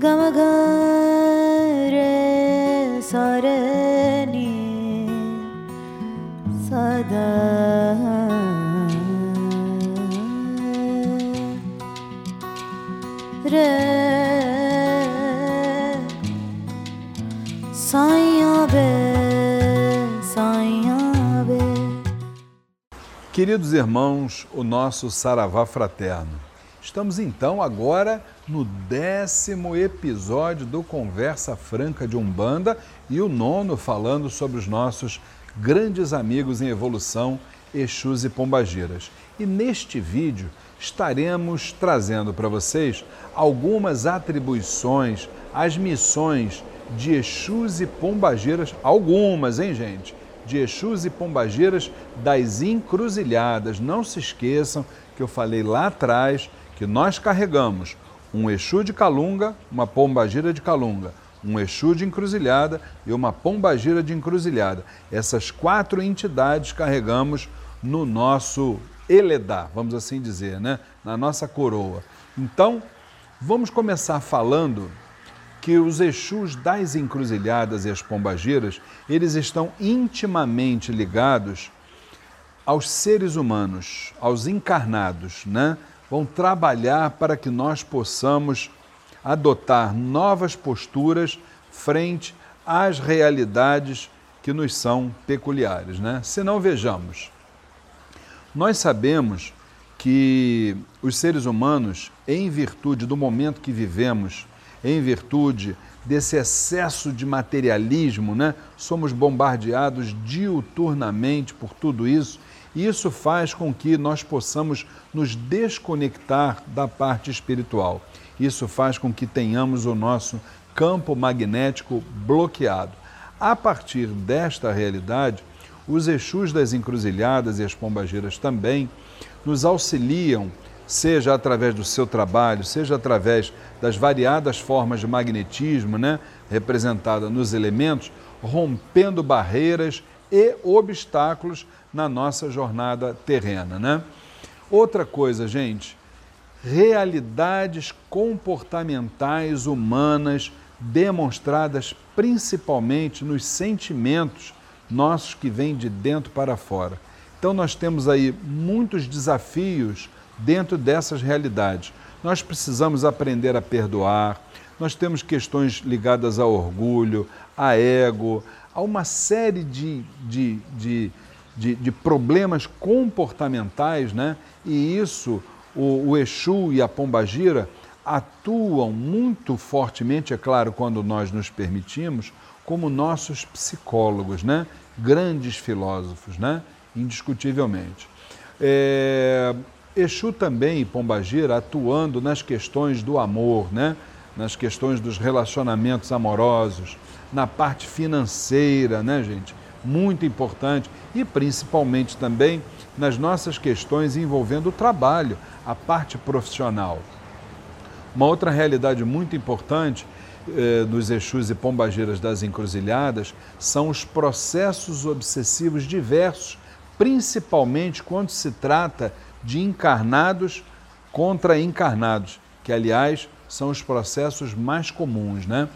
gama gare sada Queridos irmãos, o nosso saravá fraterno. Estamos então agora no décimo episódio do Conversa Franca de Umbanda e o nono falando sobre os nossos grandes amigos em evolução, Exus e Pombagiras. E neste vídeo estaremos trazendo para vocês algumas atribuições, as missões de Exus e Pombagiras, algumas, hein, gente? De Exus e Pombagiras das encruzilhadas. Não se esqueçam que eu falei lá atrás que nós carregamos um Exu de Calunga, uma Pombagira de Calunga, um Exu de Encruzilhada e uma Pombagira de Encruzilhada. Essas quatro entidades carregamos no nosso Eledá, vamos assim dizer, né? na nossa coroa. Então, vamos começar falando que os Exus das encruzilhadas e as pombagiras, eles estão intimamente ligados aos seres humanos, aos encarnados, né? Vão trabalhar para que nós possamos adotar novas posturas frente às realidades que nos são peculiares, né? Se não vejamos, nós sabemos que os seres humanos, em virtude do momento que vivemos, em virtude desse excesso de materialismo, né? somos bombardeados diuturnamente por tudo isso. Isso faz com que nós possamos nos desconectar da parte espiritual. Isso faz com que tenhamos o nosso campo magnético bloqueado. A partir desta realidade, os Exus das encruzilhadas e as pombageiras também nos auxiliam seja através do seu trabalho, seja através das variadas formas de magnetismo, né, representada nos elementos, rompendo barreiras e obstáculos na nossa jornada terrena, né? Outra coisa, gente, realidades comportamentais humanas demonstradas principalmente nos sentimentos nossos que vêm de dentro para fora. Então nós temos aí muitos desafios dentro dessas realidades. Nós precisamos aprender a perdoar, nós temos questões ligadas ao orgulho, a ego, a uma série de, de, de, de, de problemas comportamentais, né? e isso o, o Exu e a Pombagira atuam muito fortemente, é claro, quando nós nos permitimos, como nossos psicólogos, né? grandes filósofos, né? indiscutivelmente. É, Exu também, Pombagira, atuando nas questões do amor, né? Nas questões dos relacionamentos amorosos, na parte financeira, né, gente? Muito importante. E principalmente também nas nossas questões envolvendo o trabalho, a parte profissional. Uma outra realidade muito importante eh, dos Exus e Pombagiras das encruzilhadas são os processos obsessivos diversos, principalmente quando se trata de encarnados contra encarnados, que aliás são os processos mais comuns, né?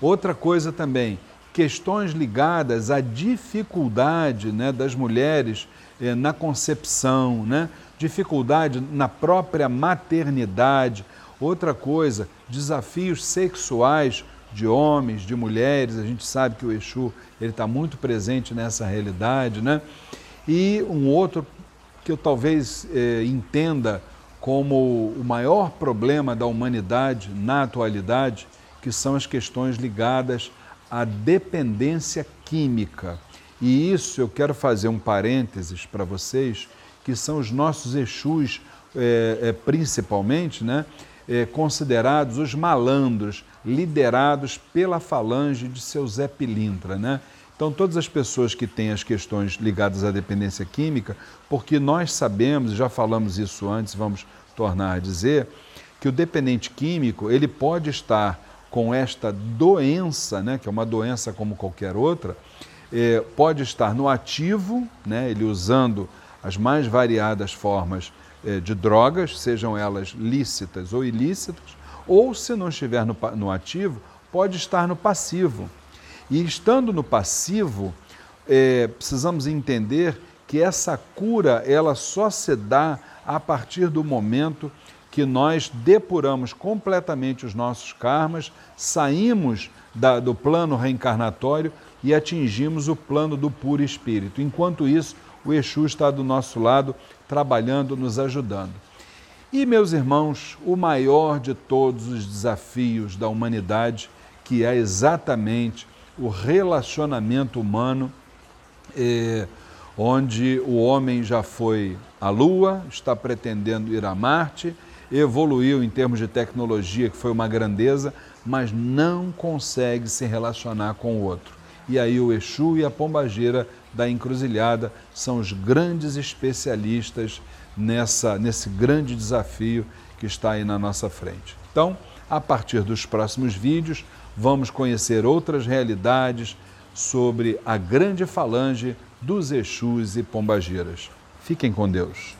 Outra coisa também, questões ligadas à dificuldade né, das mulheres eh, na concepção, né? dificuldade na própria maternidade. Outra coisa, desafios sexuais de homens, de mulheres. A gente sabe que o Exu ele está muito presente nessa realidade, né? E um outro que eu talvez eh, entenda como o maior problema da humanidade na atualidade, que são as questões ligadas à dependência química. E isso eu quero fazer um parênteses para vocês, que são os nossos Exus, eh, eh, principalmente, né, considerados os malandros, liderados pela falange de seu Zé Pilintra, né? Então, todas as pessoas que têm as questões ligadas à dependência química, porque nós sabemos, já falamos isso antes, vamos tornar a dizer, que o dependente químico ele pode estar com esta doença, né, que é uma doença como qualquer outra, é, pode estar no ativo, né, ele usando as mais variadas formas é, de drogas, sejam elas lícitas ou ilícitas, ou, se não estiver no, no ativo, pode estar no passivo. E estando no passivo, é, precisamos entender que essa cura ela só se dá a partir do momento que nós depuramos completamente os nossos karmas, saímos da, do plano reencarnatório e atingimos o plano do puro espírito. Enquanto isso, o Exu está do nosso lado, trabalhando, nos ajudando. E, meus irmãos, o maior de todos os desafios da humanidade, que é exatamente o relacionamento humano, é, onde o homem já foi à Lua, está pretendendo ir a Marte, evoluiu em termos de tecnologia, que foi uma grandeza, mas não consegue se relacionar com o outro. E aí o Exu e a Pombagira da Encruzilhada são os grandes especialistas nessa, nesse grande desafio que está aí na nossa frente. Então, a partir dos próximos vídeos, vamos conhecer outras realidades sobre a grande falange dos Exus e Pombagiras. Fiquem com Deus.